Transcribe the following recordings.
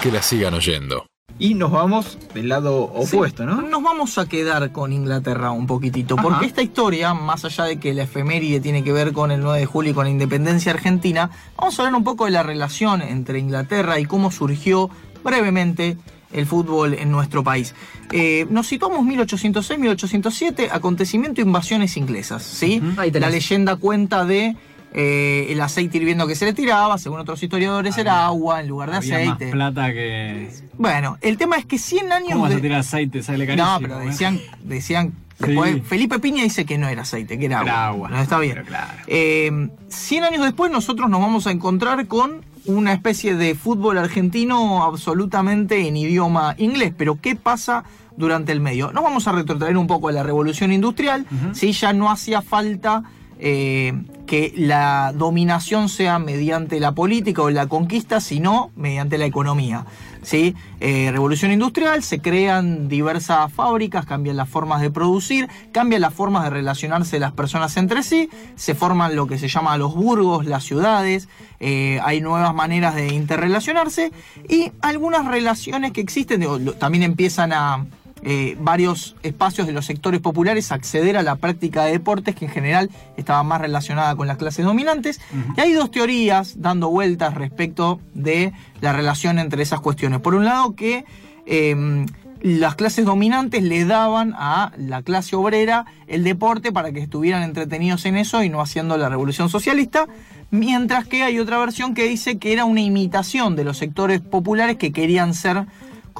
que la sigan oyendo. Y nos vamos del lado opuesto, ¿no? Nos vamos a quedar con Inglaterra un poquitito, Ajá. porque esta historia, más allá de que la efeméride tiene que ver con el 9 de julio y con la independencia argentina, vamos a hablar un poco de la relación entre Inglaterra y cómo surgió brevemente el fútbol en nuestro país. Eh, nos situamos 1806-1807, acontecimiento invasiones inglesas, ¿sí? La leyenda cuenta de eh, el aceite hirviendo que se le tiraba, según otros historiadores era agua en lugar de Había aceite. más plata que. Bueno, el tema es que 100 años ¿Cómo vas a tirar aceite? Sale carísimo. no, pero ¿eh? decían, decían Sí. después, Felipe Piña dice que no era aceite, que era agua. Era agua. No, está bien. Claro. Eh, 100 años después nosotros nos vamos a encontrar con una especie de fútbol argentino absolutamente en idioma inglés. Pero ¿qué pasa durante el medio? Nos vamos a retrotraer un poco a la revolución industrial. ¿sí? Ya no hacía falta eh, que la dominación sea mediante la política o la conquista, sino mediante la economía. ¿sí? Eh, revolución industrial, se crean diversas fábricas, cambian las formas de producir, cambian las formas de relacionarse las personas entre sí, se forman lo que se llama los burgos, las ciudades, eh, hay nuevas maneras de interrelacionarse y algunas relaciones que existen, también empiezan a eh, varios espacios de los sectores populares acceder a la práctica de deportes que en general estaba más relacionada con las clases dominantes. Y hay dos teorías dando vueltas respecto de la relación entre esas cuestiones. Por un lado que eh, las clases dominantes le daban a la clase obrera el deporte para que estuvieran entretenidos en eso y no haciendo la revolución socialista. Mientras que hay otra versión que dice que era una imitación de los sectores populares que querían ser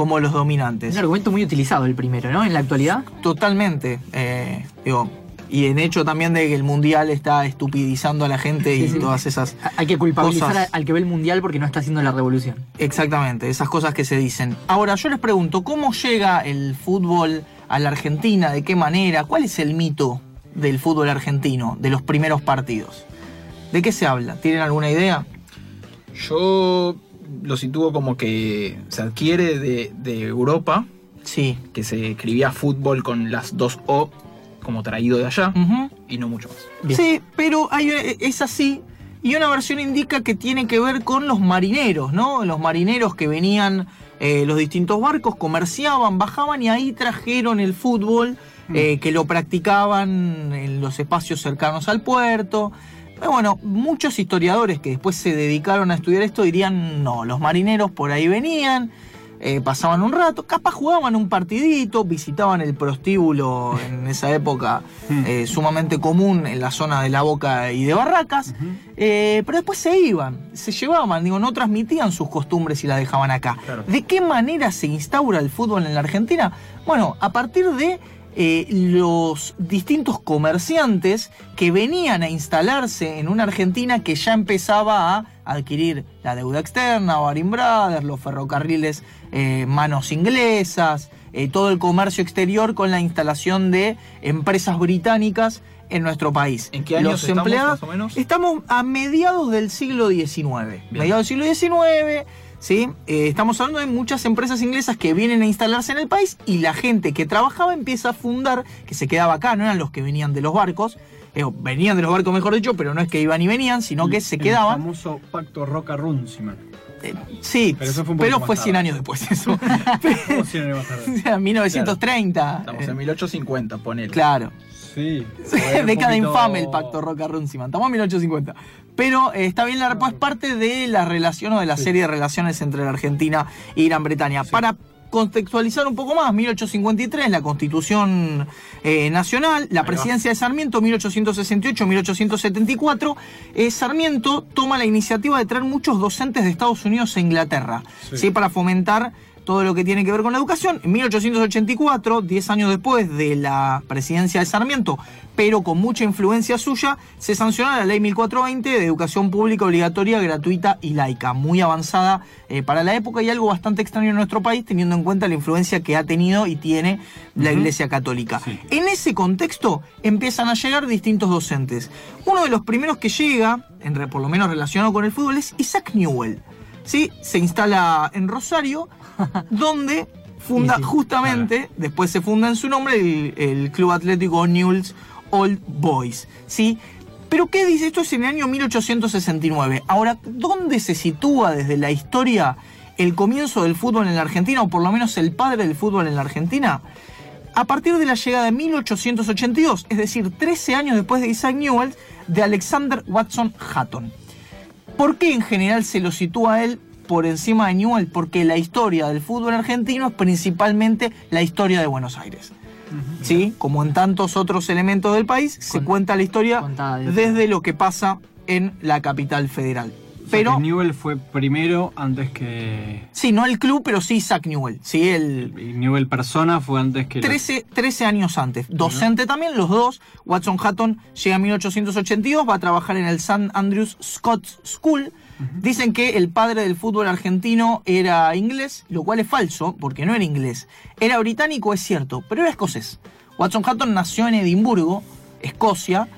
como los dominantes. Un argumento muy utilizado el primero, ¿no? En la actualidad. Totalmente. eh, digo, y en hecho también de que el mundial está estupidizando a la gente y Sí, todas esas. Hay que culpabilizar Cosas. al que ve el mundial porque no está haciendo la revolución. Exactamente, esas cosas que se dicen. Ahora, yo les pregunto, ¿cómo llega el fútbol a la Argentina? ¿De qué manera? ¿Cuál es el mito del fútbol argentino, de los primeros partidos? ¿De qué se habla? ¿Tienen alguna idea? Yo lo sitúo como que se adquiere de, de Europa, Sí. que se escribía fútbol con las dos O como traído de allá, y no mucho más. Bien. Sí, pero hay, es así. Y una versión indica que tiene que ver con los marineros, ¿no? Los marineros que venían, eh, los distintos barcos, comerciaban, bajaban y ahí trajeron el fútbol, eh, que lo practicaban en los espacios cercanos al puerto. Pero bueno, muchos historiadores que después se dedicaron a estudiar esto dirían, no, los marineros por ahí venían, eh, pasaban un rato, capaz jugaban un partidito, visitaban el prostíbulo en esa época eh, sumamente común en la zona de la Boca y de Barracas, eh, pero después se iban, se llevaban, digo, no transmitían sus costumbres y las dejaban acá. Claro. ¿De qué manera se instaura el fútbol en la Argentina? Bueno, a partir de eh, los distintos comerciantes que venían a instalarse en una Argentina que ya empezaba a adquirir la deuda externa, Baring Brothers, los ferrocarriles eh, manos inglesas, eh, todo el comercio exterior con la instalación de empresas británicas en nuestro país. ¿En qué años Los estamos, empleados, más o menos? Estamos a mediados del siglo XIX. Mediados del siglo XIX, ¿sí? Eh, estamos hablando de muchas empresas inglesas que vienen a instalarse en el país y la gente que trabajaba empieza a fundar, que se quedaba acá, no eran los que venían de los barcos, eh, venían de los barcos mejor dicho, pero no es que iban y venían, sino que se quedaban. El famoso pacto Roca-Runciman. Eh, sí, Pero eso fue pero un fue, poquito más 100 tarde. años después eso. ¿Cómo se llama más tarde? O sea, 1930. Estamos en 1850, ponele. Claro. Sí. Década poquito- infame el pacto Roca Runciman. Estamos en 1850. Pero eh, está bien, la es parte de la relación o de la serie de relaciones entre la Argentina y Gran Bretaña. Para contextualizar un poco más, 1853, la Constitución eh, Nacional, la presidencia de Sarmiento, 1868-1874, eh, Sarmiento toma la iniciativa de traer muchos docentes de Estados Unidos a Inglaterra, Sí. ¿sí? para fomentar todo lo que tiene que ver con la educación. En 1884, 10 años después de la presidencia de Sarmiento, pero con mucha influencia suya, se sanciona la ley 1420 de educación pública obligatoria, gratuita y laica, muy avanzada eh, para la época y algo bastante extraño en nuestro país, teniendo en cuenta la influencia que ha tenido y tiene la Iglesia Católica. Sí. En ese contexto empiezan a llegar distintos docentes. Uno de los primeros que llega, en por lo menos relacionado con el fútbol, es Isaac Newell. ¿Sí? Se instala en Rosario, donde funda Sí, sí, justamente, después se funda en su nombre el, el Club Atlético Newell's Old Boys. ¿sí? Pero ¿qué dice? Esto es en el año 1869. Ahora, ¿dónde se sitúa desde la historia el comienzo del fútbol en la Argentina, o por lo menos el padre del fútbol en la Argentina, a partir de la llegada de 1882, es decir, 13 años después de Isaac Newell, de Alexander Watson Hatton. ¿Por qué en general se lo sitúa a él por encima de Newell? Porque la historia del fútbol argentino es principalmente la historia de Buenos Aires. ¿Sí? Como en tantos otros elementos del país, se cuenta la historia desde lo que pasa en la capital federal. Pero, Newell fue primero antes que. sí, no el club, pero sí Isaac Newell. Sí, el, y Newell persona fue antes que. 13, 13 años antes. Docente también, los dos. Watson Hatton llega en 1882, va a trabajar en el St. Andrews Scots School. Dicen que el padre del fútbol argentino era inglés, lo cual es falso, porque no era inglés. Era británico, es cierto, pero era escocés. Watson Hatton nació en Edimburgo, Escocia,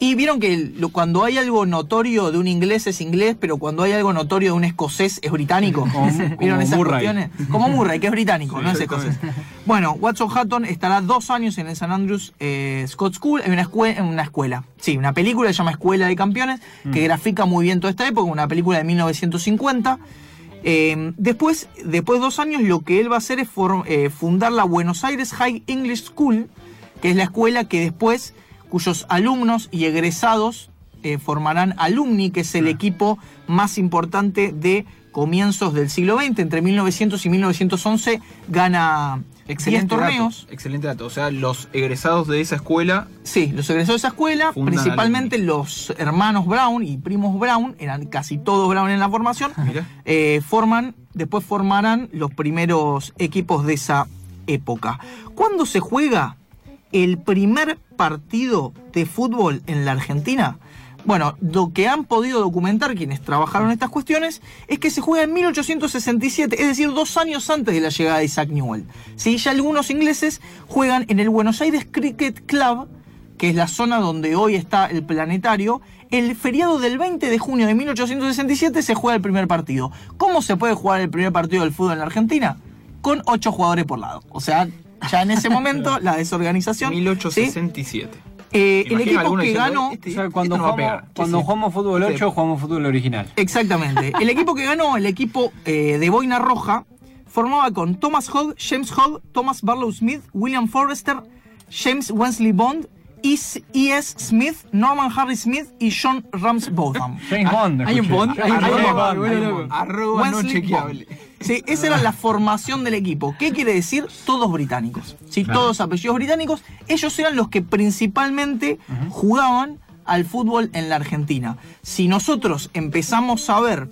y vieron que cuando hay algo notorio de un inglés es inglés, pero cuando hay algo notorio de un escocés es británico. Como- ¿Vieron como esas Murray. cuestiones? Como Murray, que es británico, Sí, no es escocés. Bueno, Watson Hatton estará dos años en el St. Andrews eh, Scott School, en una, escue- en una escuela. Sí, una película que se llama Escuela de Campeones, que grafica muy bien toda esta época, una película de 1950. Eh, después, después de dos años, lo que él va a hacer es for- eh, fundar la Buenos Aires High English School, que es la escuela que después, cuyos alumnos y egresados eh, formarán Alumni, que es el equipo más importante de comienzos del siglo XX. Entre 1900 y 1911 gana 10 Excelente torneos. dato, excelente dato. O sea, los egresados de esa escuela Sí, los egresados de esa escuela, principalmente los hermanos Brown y primos Brown, eran casi todos Brown en la formación, Mira. eh, forman, después formarán los primeros equipos de esa época. ¿Cuándo se juega el primer partido de fútbol en la Argentina? Bueno, lo que han podido documentar quienes trabajaron estas cuestiones es que se juega en 1867, es decir, dos años antes de la llegada de Isaac Newell. ¿Sí? Ya algunos ingleses juegan en el Buenos Aires Cricket Club, que es la zona donde hoy está el planetario, el feriado del 20 de junio de 1867 se juega el primer partido. ¿Cómo se puede jugar el primer partido del fútbol en la Argentina? Con ocho jugadores por lado. O sea, ya en ese momento la desorganización. ¿sí? 1867. Eh, el equipo que diciendo, ganó. "Este- O sea, cuando, no jugamos, pegar". cuando Sí, sí. jugamos fútbol Este- 8, jugamos fútbol original. Exactamente. El equipo que ganó, el equipo eh, de Boina Roja, formaba con Thomas Hogg, James Hogg, Thomas Barlow Smith, William Forrester, James Wensley Bond, E.S. E.S. Smith, Norman Harry Smith y John Ramsbotham. James Bond. hay un. Bond, hay un Bond. Arroba no chequeable. Sí, esa era la formación del equipo. ¿Qué quiere decir? Todos británicos. Sí, Claro. todos apellidos británicos. Ellos eran los que principalmente jugaban al fútbol en la Argentina. Si nosotros empezamos a ver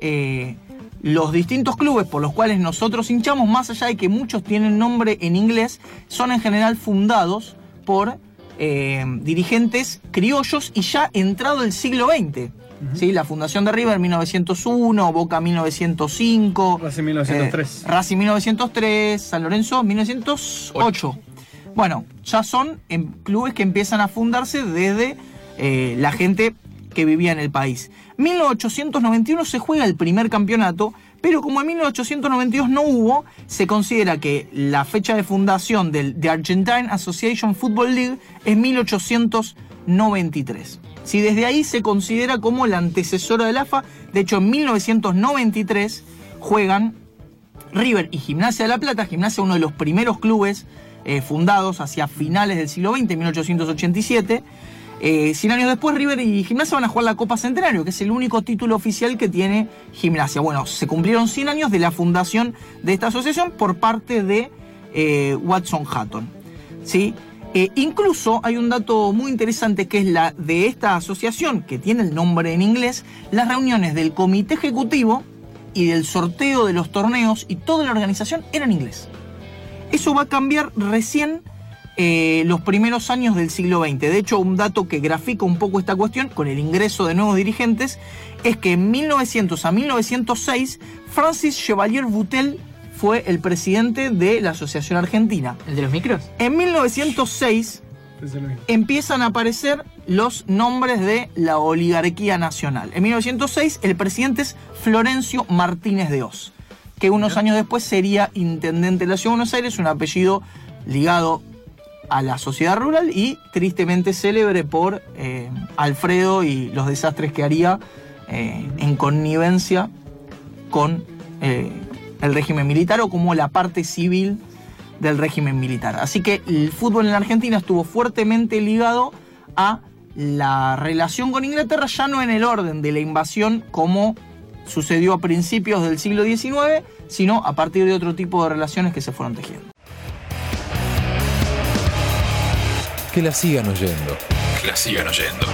eh, los distintos clubes por los cuales nosotros hinchamos, más allá de que muchos tienen nombre en inglés, son en general fundados por eh, dirigentes criollos y ya entrado el siglo XX. ¿Sí? La fundación de River 1901, Boca 1905, Racing 1903. eh, Racing 1903, San Lorenzo 1908. Bueno, ya son en clubes que empiezan a fundarse desde eh, la gente que vivía en el país. 1891 se juega el primer campeonato, pero como en 1892 no hubo, se considera que la fecha de fundación del The Argentine Association Football League es 1893. Si desde ahí se considera como la antecesora del AFA, de hecho en 1993 juegan River y Gimnasia de la Plata, Gimnasia uno de los primeros clubes eh, fundados hacia finales del siglo XX, 1887. Eh, 100 años después, River y Gimnasia van a jugar la Copa Centenario, que es el único título oficial que tiene Gimnasia. Bueno, se cumplieron 100 años de la fundación de esta asociación por parte de eh, Watson Hatton. ¿sí? Eh, incluso hay un dato muy interesante que es la de esta asociación, que tiene el nombre en inglés, las reuniones del comité ejecutivo y del sorteo de los torneos y toda la organización era en inglés. Eso va a cambiar recién eh, los primeros años del siglo XX. De hecho, un dato que grafica un poco esta cuestión con el ingreso de nuevos dirigentes es que en 1900 a 1906 Francis Chevalier Boutel fue el presidente de la Asociación Argentina. ¿El de los micros? En 1906 Pensé lo mismo. empiezan a aparecer los nombres de la oligarquía nacional. En 1906 el presidente es Florencio Martínez de Oz, que unos años después sería intendente de la Ciudad de Buenos Aires, un apellido ligado a la sociedad rural y tristemente célebre por eh, Alfredo y los desastres que haría eh, en connivencia con eh, el régimen militar o como la parte civil del régimen militar. Así que el fútbol en la Argentina estuvo fuertemente ligado a la relación con Inglaterra, ya no en el orden de la invasión como sucedió a principios del siglo XIX, sino a partir de otro tipo de relaciones que se fueron tejiendo. Que la sigan oyendo. Que la sigan oyendo.